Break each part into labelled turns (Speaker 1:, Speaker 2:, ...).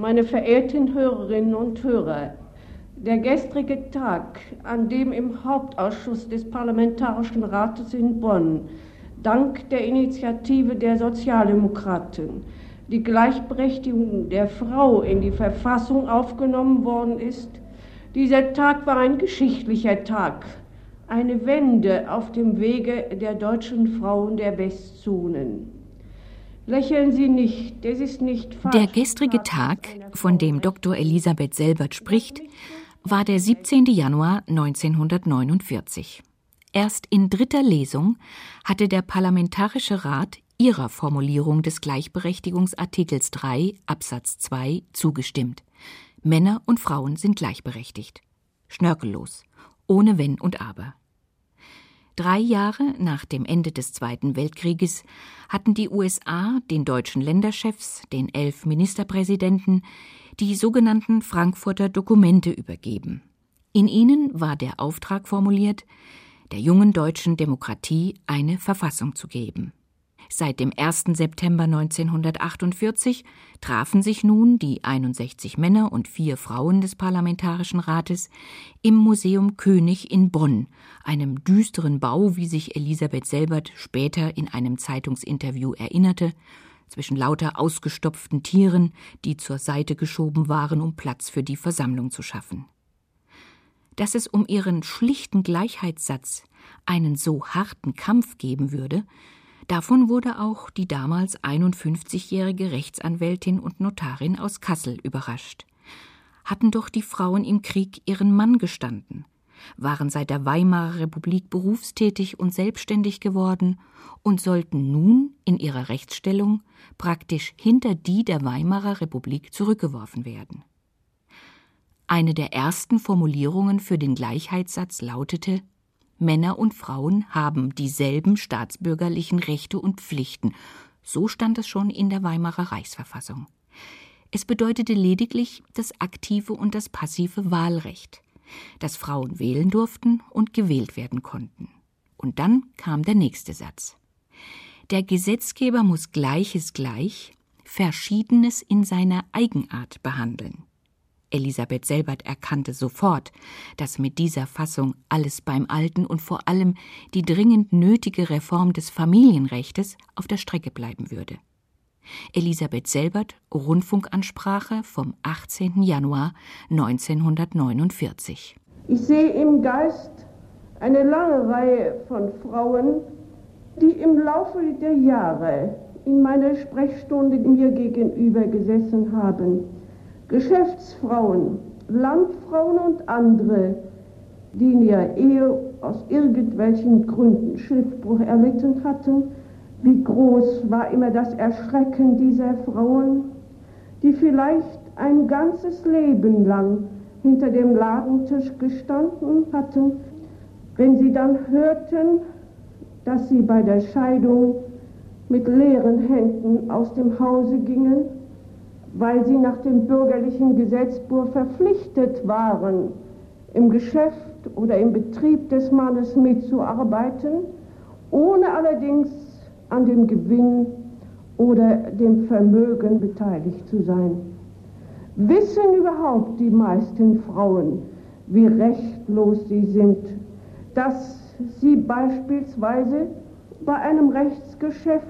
Speaker 1: Meine verehrten Hörerinnen und Hörer, der gestrige Tag, an dem im Hauptausschuss des Parlamentarischen Rates in Bonn dank der Initiative der Sozialdemokraten die Gleichberechtigung der Frau in die Verfassung aufgenommen worden ist, dieser Tag war ein geschichtlicher Tag, eine Wende auf dem Wege der deutschen Frauen der Westzonen. Lächeln Sie nicht, das ist nicht
Speaker 2: falsch. Der gestrige Tag, von dem Dr. Elisabeth Selbert spricht, war der 17. Januar 1949. Erst in dritter Lesung hatte der Parlamentarische Rat ihrer Formulierung des Gleichberechtigungsartikels 3 Absatz 2 zugestimmt. Männer und Frauen sind gleichberechtigt. Schnörkellos, ohne Wenn und Aber. Drei Jahre nach dem Ende des Zweiten Weltkrieges hatten die USA den deutschen Länderchefs, den elf Ministerpräsidenten, die sogenannten Frankfurter Dokumente übergeben. In ihnen war der Auftrag formuliert, der jungen deutschen Demokratie eine Verfassung zu geben. Seit dem 1. September 1948 trafen sich nun die 61 Männer und vier Frauen des Parlamentarischen Rates im Museum König in Bonn, einem düsteren Bau, wie sich Elisabeth Selbert später in einem Zeitungsinterview erinnerte, zwischen lauter ausgestopften Tieren, die zur Seite geschoben waren, um Platz für die Versammlung zu schaffen. Dass es um ihren schlichten Gleichheitssatz einen so harten Kampf geben würde, Davon wurde auch die damals 51-jährige Rechtsanwältin und Notarin aus Kassel überrascht. Hatten doch die Frauen im Krieg ihren Mann gestanden, waren seit der Weimarer Republik berufstätig und selbstständig geworden und sollten nun in ihrer Rechtsstellung praktisch hinter die der Weimarer Republik zurückgeworfen werden. Eine der ersten Formulierungen für den Gleichheitssatz lautete Männer und Frauen haben dieselben staatsbürgerlichen Rechte und Pflichten. So stand es schon in der Weimarer Reichsverfassung. Es bedeutete lediglich das aktive und das passive Wahlrecht, dass Frauen wählen durften und gewählt werden konnten. Und dann kam der nächste Satz. Der Gesetzgeber muss Gleiches gleich, Verschiedenes in seiner Eigenart behandeln. Elisabeth Selbert erkannte sofort, dass mit dieser Fassung alles beim Alten und vor allem die dringend nötige Reform des Familienrechtes auf der Strecke bleiben würde. Elisabeth Selbert, Rundfunkansprache vom 18. Januar 1949.
Speaker 1: Ich sehe im Geist eine lange Reihe von Frauen, die im Laufe der Jahre in meiner Sprechstunde mir gegenüber gesessen haben Geschäftsfrauen, Landfrauen und andere, die in ihrer Ehe aus irgendwelchen Gründen Schriftbruch erlitten hatten, wie groß war immer das Erschrecken dieser Frauen, die vielleicht ein ganzes Leben lang hinter dem Ladentisch gestanden hatten, wenn sie dann hörten, dass sie bei der Scheidung mit leeren Händen aus dem Hause gingen weil sie nach dem bürgerlichen Gesetzbuch verpflichtet waren, im Geschäft oder im Betrieb des Mannes mitzuarbeiten, ohne allerdings an dem Gewinn oder dem Vermögen beteiligt zu sein. Wissen überhaupt die meisten Frauen, wie rechtlos sie sind, dass sie beispielsweise bei einem Rechtsgeschäft,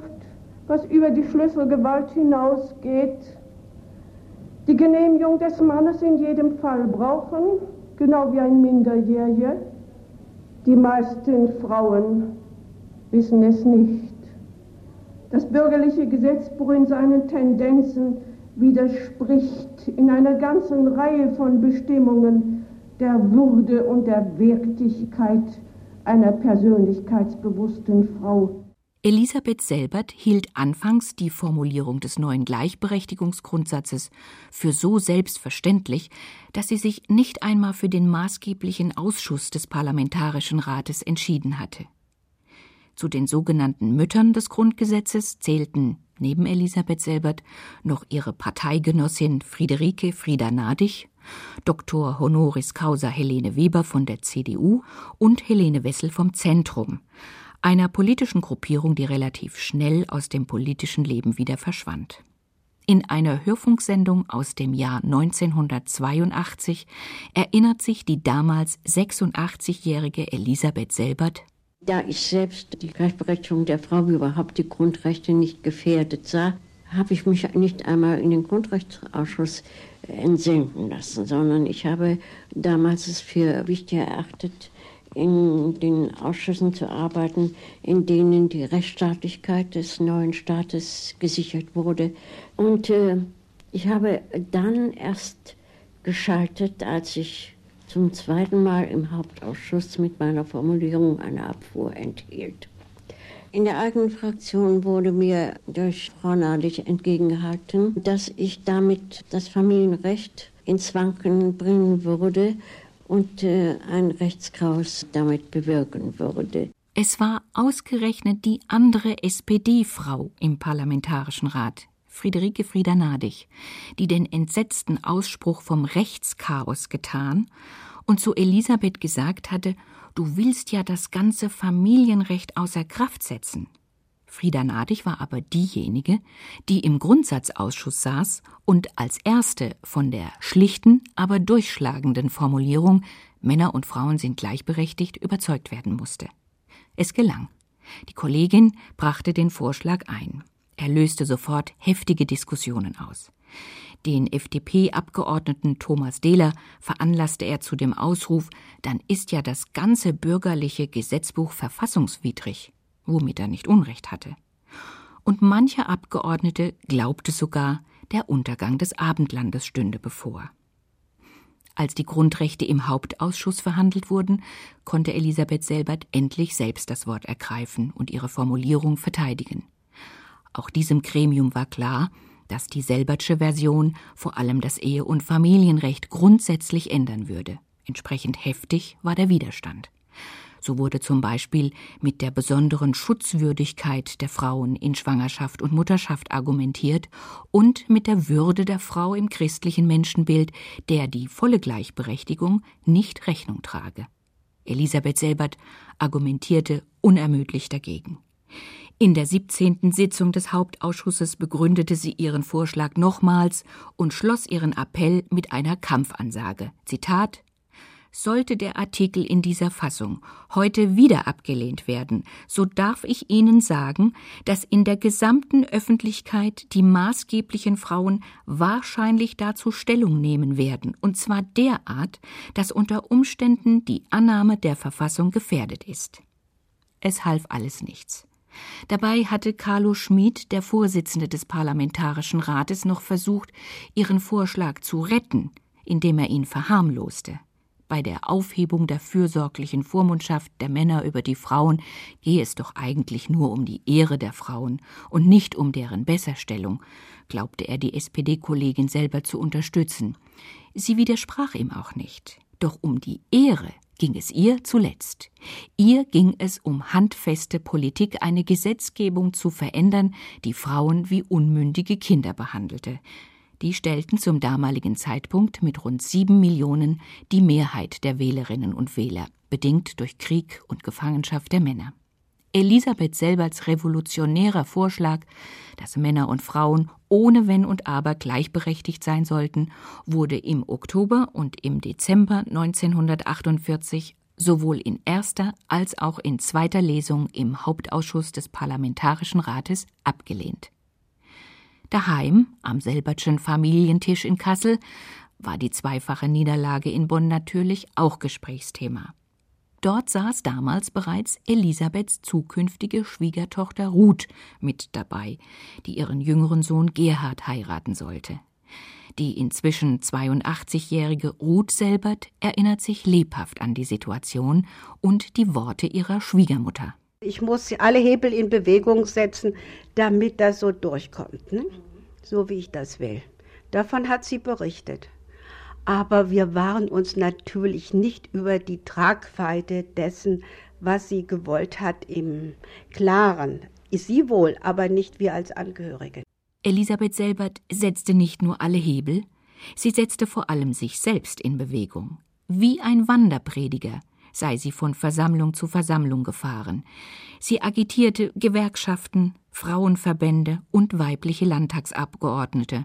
Speaker 1: was über die Schlüsselgewalt hinausgeht, die Genehmigung des Mannes in jedem Fall brauchen, genau wie ein Minderjähriger. Die meisten Frauen wissen es nicht. Das bürgerliche Gesetzbuch in seinen Tendenzen widerspricht in einer ganzen Reihe von Bestimmungen der Würde und der Wertigkeit einer persönlichkeitsbewussten Frau.
Speaker 2: Elisabeth Selbert hielt anfangs die Formulierung des neuen Gleichberechtigungsgrundsatzes für so selbstverständlich, dass sie sich nicht einmal für den maßgeblichen Ausschuss des Parlamentarischen Rates entschieden hatte. Zu den sogenannten Müttern des Grundgesetzes zählten neben Elisabeth Selbert noch ihre Parteigenossin Friederike Frieda Nadig, Dr. Honoris Causa Helene Weber von der CDU und Helene Wessel vom Zentrum, einer politischen Gruppierung, die relativ schnell aus dem politischen Leben wieder verschwand. In einer Hörfunksendung aus dem Jahr 1982 erinnert sich die damals 86-jährige Elisabeth Selbert,
Speaker 3: da ich selbst die Gleichberechtigung der Frau wie überhaupt die Grundrechte nicht gefährdet sah, habe ich mich nicht einmal in den Grundrechtsausschuss entsenden lassen, sondern ich habe damals es für wichtig erachtet, in den Ausschüssen zu arbeiten, in denen die Rechtsstaatlichkeit des neuen Staates gesichert wurde. Und äh, ich habe dann erst geschaltet, als ich zum zweiten Mal im Hauptausschuss mit meiner Formulierung eine Abfuhr enthielt. In der eigenen Fraktion wurde mir durch Frau Nadig entgegengehalten, dass ich damit das Familienrecht ins Wanken bringen würde und äh, ein Rechtschaos damit bewirken würde.
Speaker 2: Es war ausgerechnet die andere SPD-Frau im Parlamentarischen Rat, Friederike Frieda Nadig, die den entsetzten Ausspruch vom Rechtschaos getan und zu Elisabeth gesagt hatte, du willst ja das ganze Familienrecht außer Kraft setzen. Frieda Nadig war aber diejenige, die im Grundsatzausschuss saß und als erste von der schlichten, aber durchschlagenden Formulierung Männer und Frauen sind gleichberechtigt überzeugt werden musste. Es gelang. Die Kollegin brachte den Vorschlag ein. Er löste sofort heftige Diskussionen aus. Den FDP-Abgeordneten Thomas Dehler veranlasste er zu dem Ausruf, dann ist ja das ganze bürgerliche Gesetzbuch verfassungswidrig womit er nicht Unrecht hatte. Und mancher Abgeordnete glaubte sogar, der Untergang des Abendlandes stünde bevor. Als die Grundrechte im Hauptausschuss verhandelt wurden, konnte Elisabeth Selbert endlich selbst das Wort ergreifen und ihre Formulierung verteidigen. Auch diesem Gremium war klar, dass die Selbertsche Version vor allem das Ehe- und Familienrecht grundsätzlich ändern würde. Entsprechend heftig war der Widerstand. So wurde zum Beispiel mit der besonderen Schutzwürdigkeit der Frauen in Schwangerschaft und Mutterschaft argumentiert und mit der Würde der Frau im christlichen Menschenbild, der die volle Gleichberechtigung nicht Rechnung trage. Elisabeth Selbert argumentierte unermüdlich dagegen. In der 17. Sitzung des Hauptausschusses begründete sie ihren Vorschlag nochmals und schloss ihren Appell mit einer Kampfansage. Zitat sollte der Artikel in dieser Fassung heute wieder abgelehnt werden, so darf ich Ihnen sagen, dass in der gesamten Öffentlichkeit die maßgeblichen Frauen wahrscheinlich dazu Stellung nehmen werden, und zwar derart, dass unter Umständen die Annahme der Verfassung gefährdet ist. Es half alles nichts. Dabei hatte Carlo Schmid, der Vorsitzende des Parlamentarischen Rates, noch versucht, ihren Vorschlag zu retten, indem er ihn verharmloste. Bei der Aufhebung der fürsorglichen Vormundschaft der Männer über die Frauen gehe es doch eigentlich nur um die Ehre der Frauen und nicht um deren Besserstellung, glaubte er die SPD-Kollegin selber zu unterstützen. Sie widersprach ihm auch nicht. Doch um die Ehre ging es ihr zuletzt. Ihr ging es um handfeste Politik, eine Gesetzgebung zu verändern, die Frauen wie unmündige Kinder behandelte. Die stellten zum damaligen Zeitpunkt mit rund sieben Millionen die Mehrheit der Wählerinnen und Wähler, bedingt durch Krieg und Gefangenschaft der Männer. Elisabeth Selberts revolutionärer Vorschlag, dass Männer und Frauen ohne Wenn und Aber gleichberechtigt sein sollten, wurde im Oktober und im Dezember 1948 sowohl in erster als auch in zweiter Lesung im Hauptausschuss des Parlamentarischen Rates abgelehnt. Daheim, am Selbertschen Familientisch in Kassel, war die zweifache Niederlage in Bonn natürlich auch Gesprächsthema. Dort saß damals bereits Elisabeths zukünftige Schwiegertochter Ruth mit dabei, die ihren jüngeren Sohn Gerhard heiraten sollte. Die inzwischen 82-jährige Ruth Selbert erinnert sich lebhaft an die Situation und die Worte ihrer Schwiegermutter.
Speaker 4: Ich muss alle Hebel in Bewegung setzen, damit das so durchkommt, ne? so wie ich das will. Davon hat sie berichtet. Aber wir waren uns natürlich nicht über die Tragweite dessen, was sie gewollt hat, im Klaren. Sie wohl, aber nicht wir als Angehörige.
Speaker 2: Elisabeth Selbert setzte nicht nur alle Hebel, sie setzte vor allem sich selbst in Bewegung. Wie ein Wanderprediger sei sie von Versammlung zu Versammlung gefahren. Sie agitierte Gewerkschaften, Frauenverbände und weibliche Landtagsabgeordnete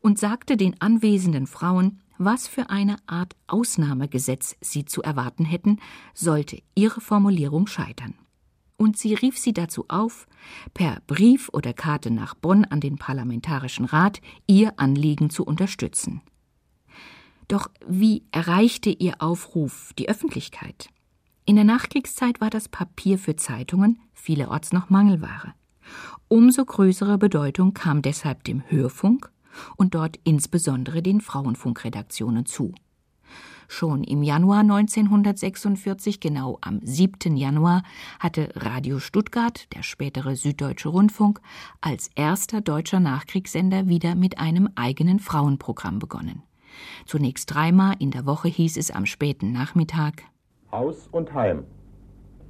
Speaker 2: und sagte den anwesenden Frauen, was für eine Art Ausnahmegesetz sie zu erwarten hätten, sollte ihre Formulierung scheitern. Und sie rief sie dazu auf, per Brief oder Karte nach Bonn an den Parlamentarischen Rat ihr Anliegen zu unterstützen. Doch wie erreichte ihr Aufruf die Öffentlichkeit? In der Nachkriegszeit war das Papier für Zeitungen vielerorts noch Mangelware. Umso größere Bedeutung kam deshalb dem Hörfunk und dort insbesondere den Frauenfunkredaktionen zu. Schon im Januar 1946, genau am 7. Januar, hatte Radio Stuttgart, der spätere Süddeutsche Rundfunk, als erster deutscher Nachkriegssender wieder mit einem eigenen Frauenprogramm begonnen. Zunächst dreimal in der Woche hieß es am späten Nachmittag
Speaker 5: Haus und Heim.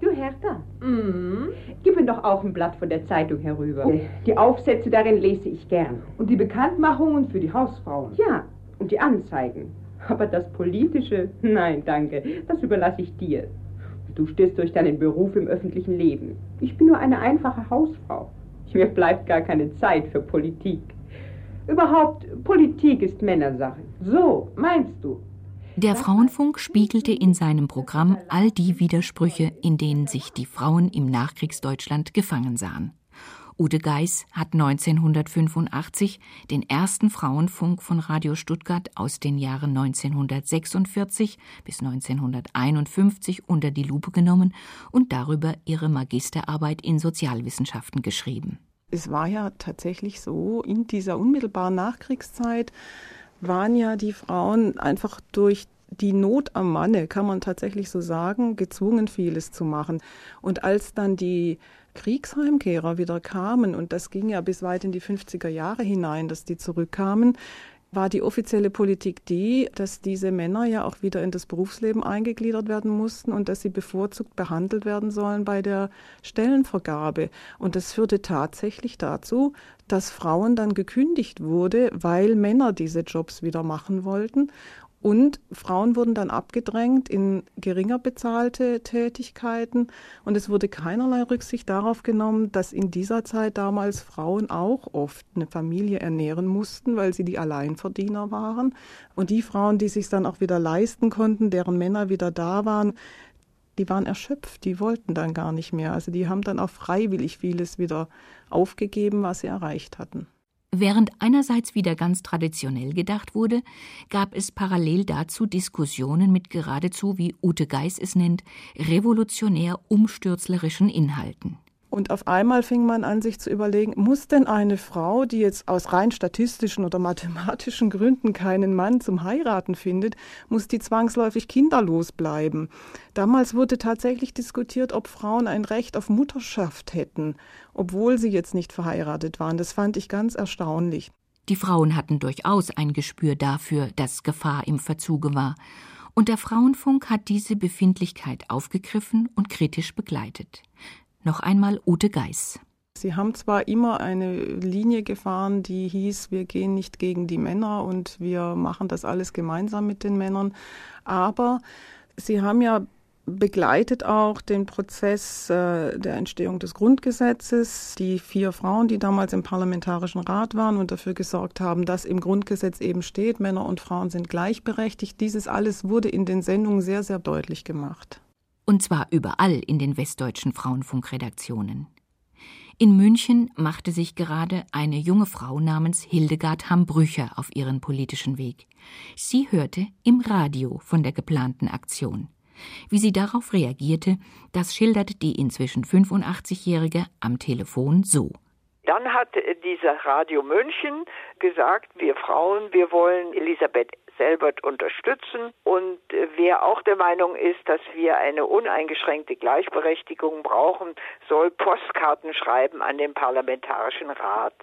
Speaker 6: Du Hertha, mm. gib mir doch auch ein Blatt von der Zeitung herüber. Die Aufsätze darin lese ich gern.
Speaker 7: Und die Bekanntmachungen für die Hausfrauen.
Speaker 6: Ja, und die Anzeigen. Aber das Politische, nein, danke, das überlasse ich dir. Du stehst durch deinen Beruf im öffentlichen Leben. Ich bin nur eine einfache Hausfrau. Mir bleibt gar keine Zeit für Politik. Überhaupt, Politik ist Männersache. So, meinst du?
Speaker 2: Der Frauenfunk spiegelte in seinem Programm all die Widersprüche, in denen sich die Frauen im Nachkriegsdeutschland gefangen sahen. Ute Geis hat 1985 den ersten Frauenfunk von Radio Stuttgart aus den Jahren 1946 bis 1951 unter die Lupe genommen und darüber ihre Magisterarbeit in Sozialwissenschaften geschrieben.
Speaker 8: Es war ja tatsächlich so, in dieser unmittelbaren Nachkriegszeit waren ja die Frauen einfach durch die Not am Manne, kann man tatsächlich so sagen, gezwungen, vieles zu machen. Und als dann die Kriegsheimkehrer wieder kamen, und das ging ja bis weit in die 50er Jahre hinein, dass die zurückkamen, war die offizielle Politik die, dass diese Männer ja auch wieder in das Berufsleben eingegliedert werden mussten und dass sie bevorzugt behandelt werden sollen bei der Stellenvergabe. Und das führte tatsächlich dazu, dass Frauen dann gekündigt wurde, weil Männer diese Jobs wieder machen wollten. Und Frauen wurden dann abgedrängt in geringer bezahlte Tätigkeiten. Und es wurde keinerlei Rücksicht darauf genommen, dass in dieser Zeit damals Frauen auch oft eine Familie ernähren mussten, weil sie die Alleinverdiener waren. Und die Frauen, die sich dann auch wieder leisten konnten, deren Männer wieder da waren, die waren erschöpft, die wollten dann gar nicht mehr. Also die haben dann auch freiwillig vieles wieder aufgegeben, was sie erreicht hatten.
Speaker 2: Während einerseits wieder ganz traditionell gedacht wurde, gab es parallel dazu Diskussionen mit geradezu, wie Ute Geis es nennt, revolutionär umstürzlerischen Inhalten.
Speaker 8: Und auf einmal fing man an, sich zu überlegen, muss denn eine Frau, die jetzt aus rein statistischen oder mathematischen Gründen keinen Mann zum Heiraten findet, muss die zwangsläufig kinderlos bleiben? Damals wurde tatsächlich diskutiert, ob Frauen ein Recht auf Mutterschaft hätten, obwohl sie jetzt nicht verheiratet waren. Das fand ich ganz erstaunlich.
Speaker 2: Die Frauen hatten durchaus ein Gespür dafür, dass Gefahr im Verzuge war. Und der Frauenfunk hat diese Befindlichkeit aufgegriffen und kritisch begleitet. Noch einmal Ute Geis.
Speaker 8: Sie haben zwar immer eine Linie gefahren, die hieß, wir gehen nicht gegen die Männer und wir machen das alles gemeinsam mit den Männern, aber Sie haben ja begleitet auch den Prozess äh, der Entstehung des Grundgesetzes. Die vier Frauen, die damals im Parlamentarischen Rat waren und dafür gesorgt haben, dass im Grundgesetz eben steht, Männer und Frauen sind gleichberechtigt. Dieses alles wurde in den Sendungen sehr, sehr deutlich gemacht.
Speaker 2: Und zwar überall in den westdeutschen Frauenfunkredaktionen. In München machte sich gerade eine junge Frau namens Hildegard Hambrücher auf ihren politischen Weg. Sie hörte im Radio von der geplanten Aktion. Wie sie darauf reagierte, das schildert die inzwischen 85-Jährige am Telefon so.
Speaker 9: Dann hat dieser Radio München gesagt, wir Frauen, wir wollen Elisabeth Selbert unterstützen. Und äh, wer auch der Meinung ist, dass wir eine uneingeschränkte Gleichberechtigung brauchen, soll Postkarten schreiben an den Parlamentarischen Rat.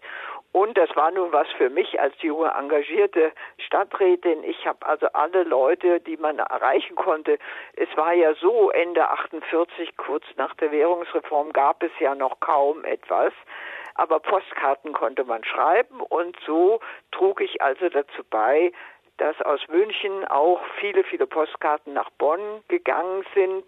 Speaker 9: Und das war nun was für mich als junge engagierte Stadträtin. Ich habe also alle Leute, die man erreichen konnte. Es war ja so, Ende 48, kurz nach der Währungsreform, gab es ja noch kaum etwas. Aber Postkarten konnte man schreiben und so trug ich also dazu bei, dass aus München auch viele, viele Postkarten nach Bonn gegangen sind.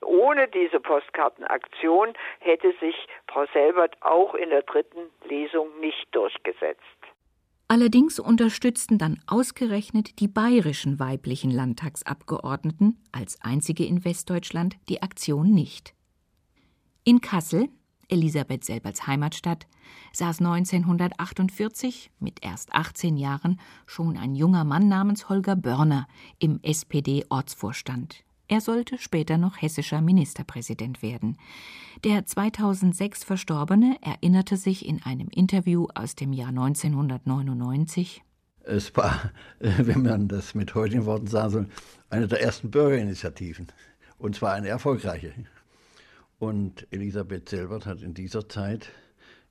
Speaker 9: Ohne diese Postkartenaktion hätte sich Frau Selbert auch in der dritten Lesung nicht durchgesetzt.
Speaker 2: Allerdings unterstützten dann ausgerechnet die bayerischen weiblichen Landtagsabgeordneten als einzige in Westdeutschland die Aktion nicht. In Kassel, Elisabeth Selberts Heimatstadt, saß 1948 mit erst 18 Jahren schon ein junger Mann namens Holger Börner im SPD-Ortsvorstand. Er sollte später noch hessischer Ministerpräsident werden. Der 2006 Verstorbene erinnerte sich in einem Interview aus dem Jahr 1999.
Speaker 5: Es war, wenn man das mit heutigen Worten sagen soll, eine der ersten Bürgerinitiativen. Und zwar eine erfolgreiche. Und Elisabeth Selbert hat in dieser Zeit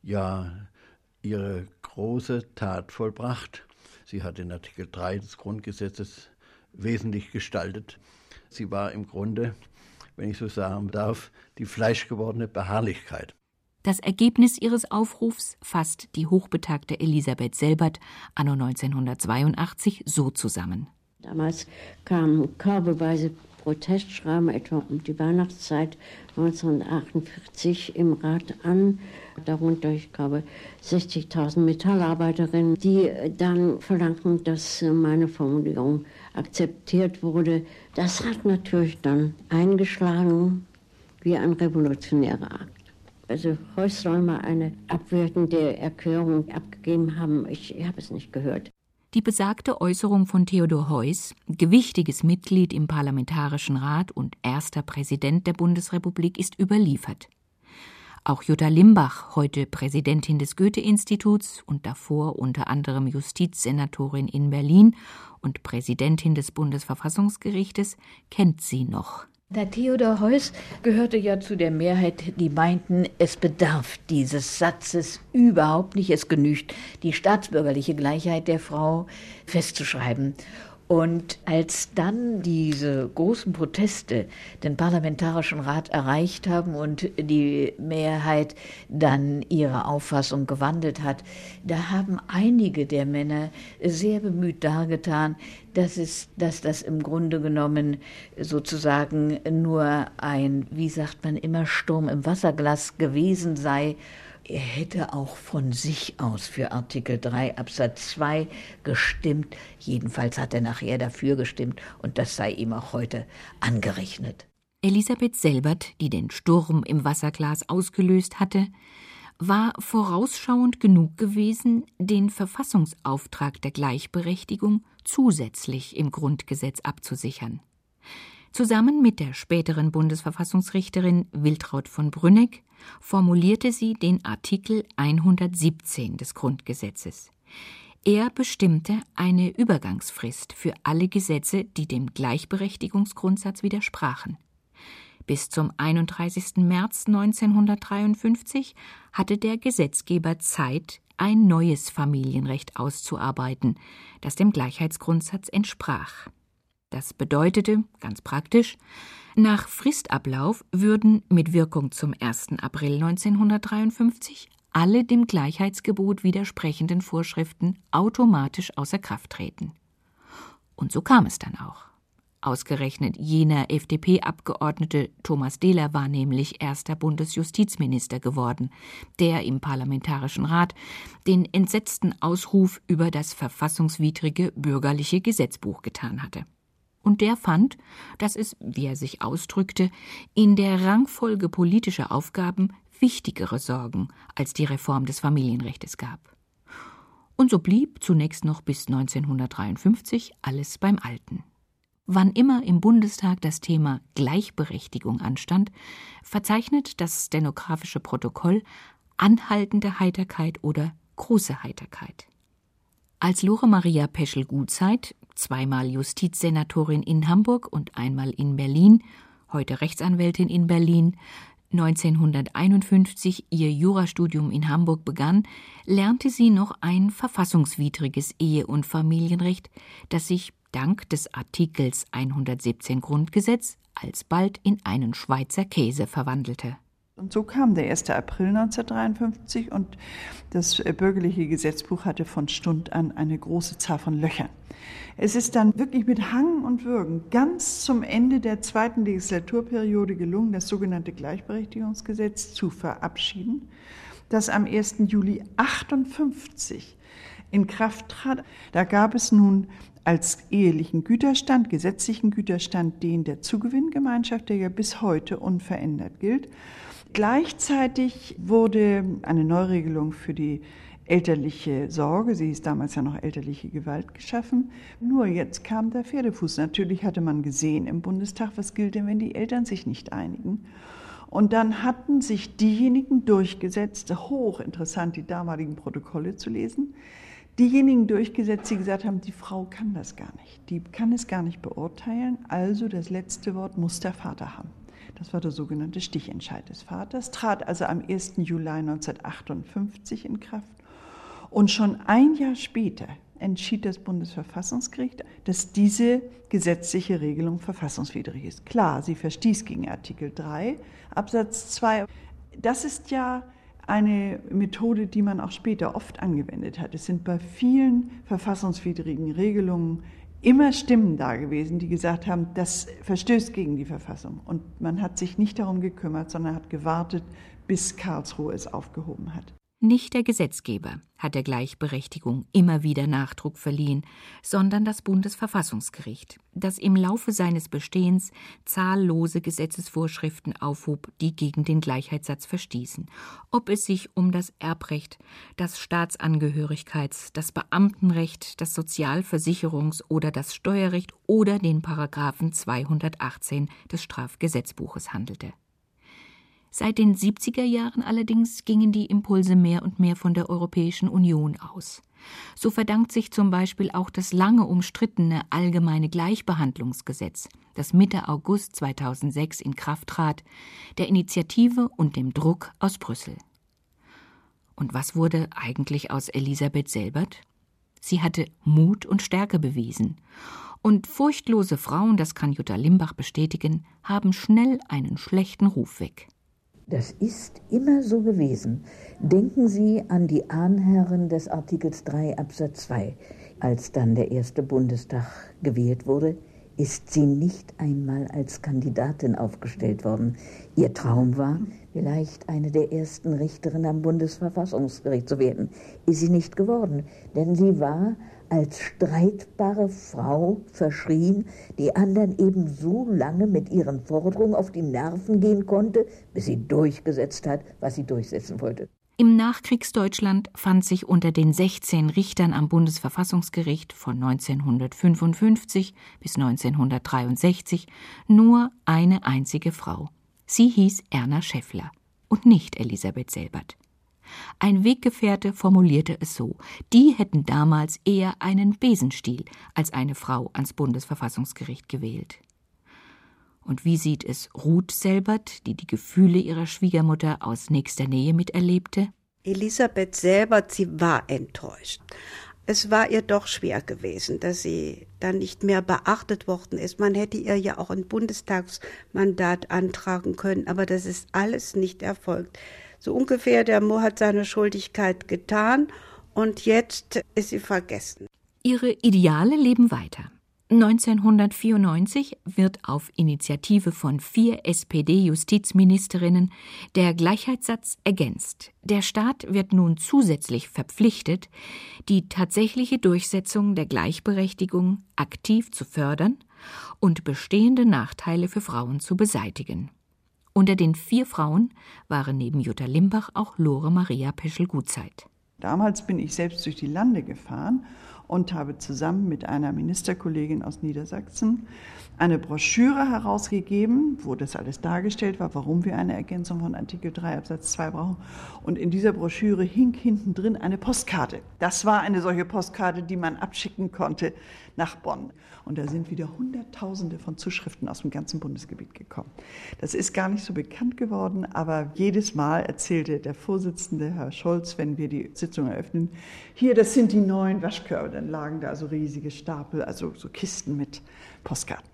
Speaker 5: ja ihre große Tat vollbracht. Sie hat den Artikel 3 des Grundgesetzes wesentlich gestaltet. Sie war im Grunde, wenn ich so sagen darf, die fleischgewordene Beharrlichkeit.
Speaker 2: Das Ergebnis ihres Aufrufs fasst die hochbetagte Elisabeth Selbert anno 1982 so zusammen.
Speaker 3: Damals kamen körbeweise Protestschreiben etwa um die Weihnachtszeit 1948 im Rat an. Darunter, ich glaube, 60.000 Metallarbeiterinnen, die dann verlangten, dass meine Formulierung akzeptiert wurde. Das hat natürlich dann eingeschlagen wie ein revolutionärer Akt. Also Heuss soll mal eine abwertende Erklärung abgegeben haben. Ich, ich habe es nicht gehört.
Speaker 2: Die besagte Äußerung von Theodor Heuss, gewichtiges Mitglied im Parlamentarischen Rat und erster Präsident der Bundesrepublik, ist überliefert. Auch Jutta Limbach, heute Präsidentin des Goethe-Instituts und davor unter anderem Justizsenatorin in Berlin und Präsidentin des Bundesverfassungsgerichtes, kennt sie noch.
Speaker 10: Der Theodor Heuss gehörte ja zu der Mehrheit, die meinten, es bedarf dieses Satzes überhaupt nicht. Es genügt, die staatsbürgerliche Gleichheit der Frau festzuschreiben. Und als dann diese großen Proteste den Parlamentarischen Rat erreicht haben und die Mehrheit dann ihre Auffassung gewandelt hat, da haben einige der Männer sehr bemüht dargetan, dass, es, dass das im Grunde genommen sozusagen nur ein, wie sagt man immer, Sturm im Wasserglas gewesen sei er hätte auch von sich aus für Artikel 3 Absatz 2 gestimmt. Jedenfalls hat er nachher dafür gestimmt und das sei ihm auch heute angerechnet.
Speaker 2: Elisabeth Selbert, die den Sturm im Wasserglas ausgelöst hatte, war vorausschauend genug gewesen, den Verfassungsauftrag der Gleichberechtigung zusätzlich im Grundgesetz abzusichern. Zusammen mit der späteren Bundesverfassungsrichterin Wiltraud von Brünneck formulierte sie den Artikel 117 des Grundgesetzes. Er bestimmte eine Übergangsfrist für alle Gesetze, die dem Gleichberechtigungsgrundsatz widersprachen. Bis zum 31. März 1953 hatte der Gesetzgeber Zeit, ein neues Familienrecht auszuarbeiten, das dem Gleichheitsgrundsatz entsprach. Das bedeutete, ganz praktisch, nach Fristablauf würden mit Wirkung zum 1. April 1953 alle dem Gleichheitsgebot widersprechenden Vorschriften automatisch außer Kraft treten. Und so kam es dann auch. Ausgerechnet jener FDP-Abgeordnete Thomas Dehler war nämlich erster Bundesjustizminister geworden, der im Parlamentarischen Rat den entsetzten Ausruf über das verfassungswidrige bürgerliche Gesetzbuch getan hatte und der fand, dass es, wie er sich ausdrückte, in der Rangfolge politischer Aufgaben wichtigere Sorgen als die Reform des Familienrechtes gab. Und so blieb zunächst noch bis 1953 alles beim Alten. Wann immer im Bundestag das Thema Gleichberechtigung anstand, verzeichnet das stenografische Protokoll anhaltende Heiterkeit oder große Heiterkeit. Als Lore Maria Peschel-Gutzeit zweimal Justizsenatorin in Hamburg und einmal in Berlin, heute Rechtsanwältin in Berlin, 1951 ihr Jurastudium in Hamburg begann, lernte sie noch ein verfassungswidriges Ehe- und Familienrecht, das sich dank des Artikels 117 Grundgesetz alsbald in einen Schweizer Käse verwandelte.
Speaker 11: Und so kam der 1. April 1953 und das äh, bürgerliche Gesetzbuch hatte von Stund an eine große Zahl von Löchern. Es ist dann wirklich mit Hang und Würgen ganz zum Ende der zweiten Legislaturperiode gelungen, das sogenannte Gleichberechtigungsgesetz zu verabschieden, das am 1. Juli 58 in Kraft trat. Da gab es nun als ehelichen Güterstand, gesetzlichen Güterstand, den der Zugewinngemeinschaft, der ja bis heute unverändert gilt. Gleichzeitig wurde eine Neuregelung für die elterliche Sorge, sie hieß damals ja noch elterliche Gewalt geschaffen. Nur jetzt kam der Pferdefuß. Natürlich hatte man gesehen im Bundestag, was gilt denn, wenn die Eltern sich nicht einigen. Und dann hatten sich diejenigen durchgesetzt, hochinteressant die damaligen Protokolle zu lesen, diejenigen durchgesetzt, die gesagt haben, die Frau kann das gar nicht, die kann es gar nicht beurteilen, also das letzte Wort muss der Vater haben. Das war der sogenannte Stichentscheid des Vaters, trat also am 1. Juli 1958 in Kraft. Und schon ein Jahr später entschied das Bundesverfassungsgericht, dass diese gesetzliche Regelung verfassungswidrig ist. Klar, sie verstieß gegen Artikel 3 Absatz 2. Das ist ja eine Methode, die man auch später oft angewendet hat. Es sind bei vielen verfassungswidrigen Regelungen immer Stimmen da gewesen, die gesagt haben, das verstößt gegen die Verfassung. Und man hat sich nicht darum gekümmert, sondern hat gewartet, bis Karlsruhe es aufgehoben hat.
Speaker 2: Nicht der Gesetzgeber hat der Gleichberechtigung immer wieder Nachdruck verliehen, sondern das Bundesverfassungsgericht, das im Laufe seines Bestehens zahllose Gesetzesvorschriften aufhob, die gegen den Gleichheitssatz verstießen, ob es sich um das Erbrecht, das Staatsangehörigkeits-, das Beamtenrecht, das Sozialversicherungs- oder das Steuerrecht oder den Paragraphen 218 des Strafgesetzbuches handelte. Seit den 70er Jahren allerdings gingen die Impulse mehr und mehr von der Europäischen Union aus. So verdankt sich zum Beispiel auch das lange umstrittene allgemeine Gleichbehandlungsgesetz, das Mitte August 2006 in Kraft trat, der Initiative und dem Druck aus Brüssel. Und was wurde eigentlich aus Elisabeth Selbert? Sie hatte Mut und Stärke bewiesen. Und furchtlose Frauen, das kann Jutta Limbach bestätigen, haben schnell einen schlechten Ruf weg.
Speaker 12: Das ist immer so gewesen. Denken Sie an die Ahnherren des Artikels 3 Absatz 2. Als dann der erste Bundestag gewählt wurde, ist sie nicht einmal als Kandidatin aufgestellt worden. Ihr Traum war, vielleicht eine der ersten Richterinnen am Bundesverfassungsgericht zu werden. Ist sie nicht geworden, denn sie war als streitbare Frau verschrien, die anderen eben so lange mit ihren Forderungen auf die Nerven gehen konnte, bis sie durchgesetzt hat, was sie durchsetzen wollte.
Speaker 2: Im Nachkriegsdeutschland fand sich unter den 16 Richtern am Bundesverfassungsgericht von 1955 bis 1963 nur eine einzige Frau. Sie hieß Erna Scheffler und nicht Elisabeth Selbert. Ein Weggefährte formulierte es so: Die hätten damals eher einen Besenstiel als eine Frau ans Bundesverfassungsgericht gewählt. Und wie sieht es Ruth Selbert, die die Gefühle ihrer Schwiegermutter aus nächster Nähe miterlebte?
Speaker 4: Elisabeth Selbert, sie war enttäuscht. Es war ihr doch schwer gewesen, dass sie dann nicht mehr beachtet worden ist. Man hätte ihr ja auch ein Bundestagsmandat antragen können, aber das ist alles nicht erfolgt. So ungefähr, der Mo hat seine Schuldigkeit getan und jetzt ist sie vergessen.
Speaker 2: Ihre Ideale leben weiter. 1994 wird auf Initiative von vier SPD-Justizministerinnen der Gleichheitssatz ergänzt. Der Staat wird nun zusätzlich verpflichtet, die tatsächliche Durchsetzung der Gleichberechtigung aktiv zu fördern und bestehende Nachteile für Frauen zu beseitigen. Unter den vier Frauen waren neben Jutta Limbach auch Lore Maria Peschel-Gutzeit.
Speaker 11: Damals bin ich selbst durch die Lande gefahren und habe zusammen mit einer Ministerkollegin aus Niedersachsen eine Broschüre herausgegeben, wo das alles dargestellt war, warum wir eine Ergänzung von Artikel 3 Absatz 2 brauchen. Und in dieser Broschüre hing hinten drin eine Postkarte. Das war eine solche Postkarte, die man abschicken konnte nach Bonn. Und da sind wieder Hunderttausende von Zuschriften aus dem ganzen Bundesgebiet gekommen. Das ist gar nicht so bekannt geworden, aber jedes Mal erzählte der Vorsitzende, Herr Scholz, wenn wir die Sitzung eröffnen, hier, das sind die neuen Waschkörbe. Dann lagen da also riesige Stapel, also so Kisten mit Postkarten.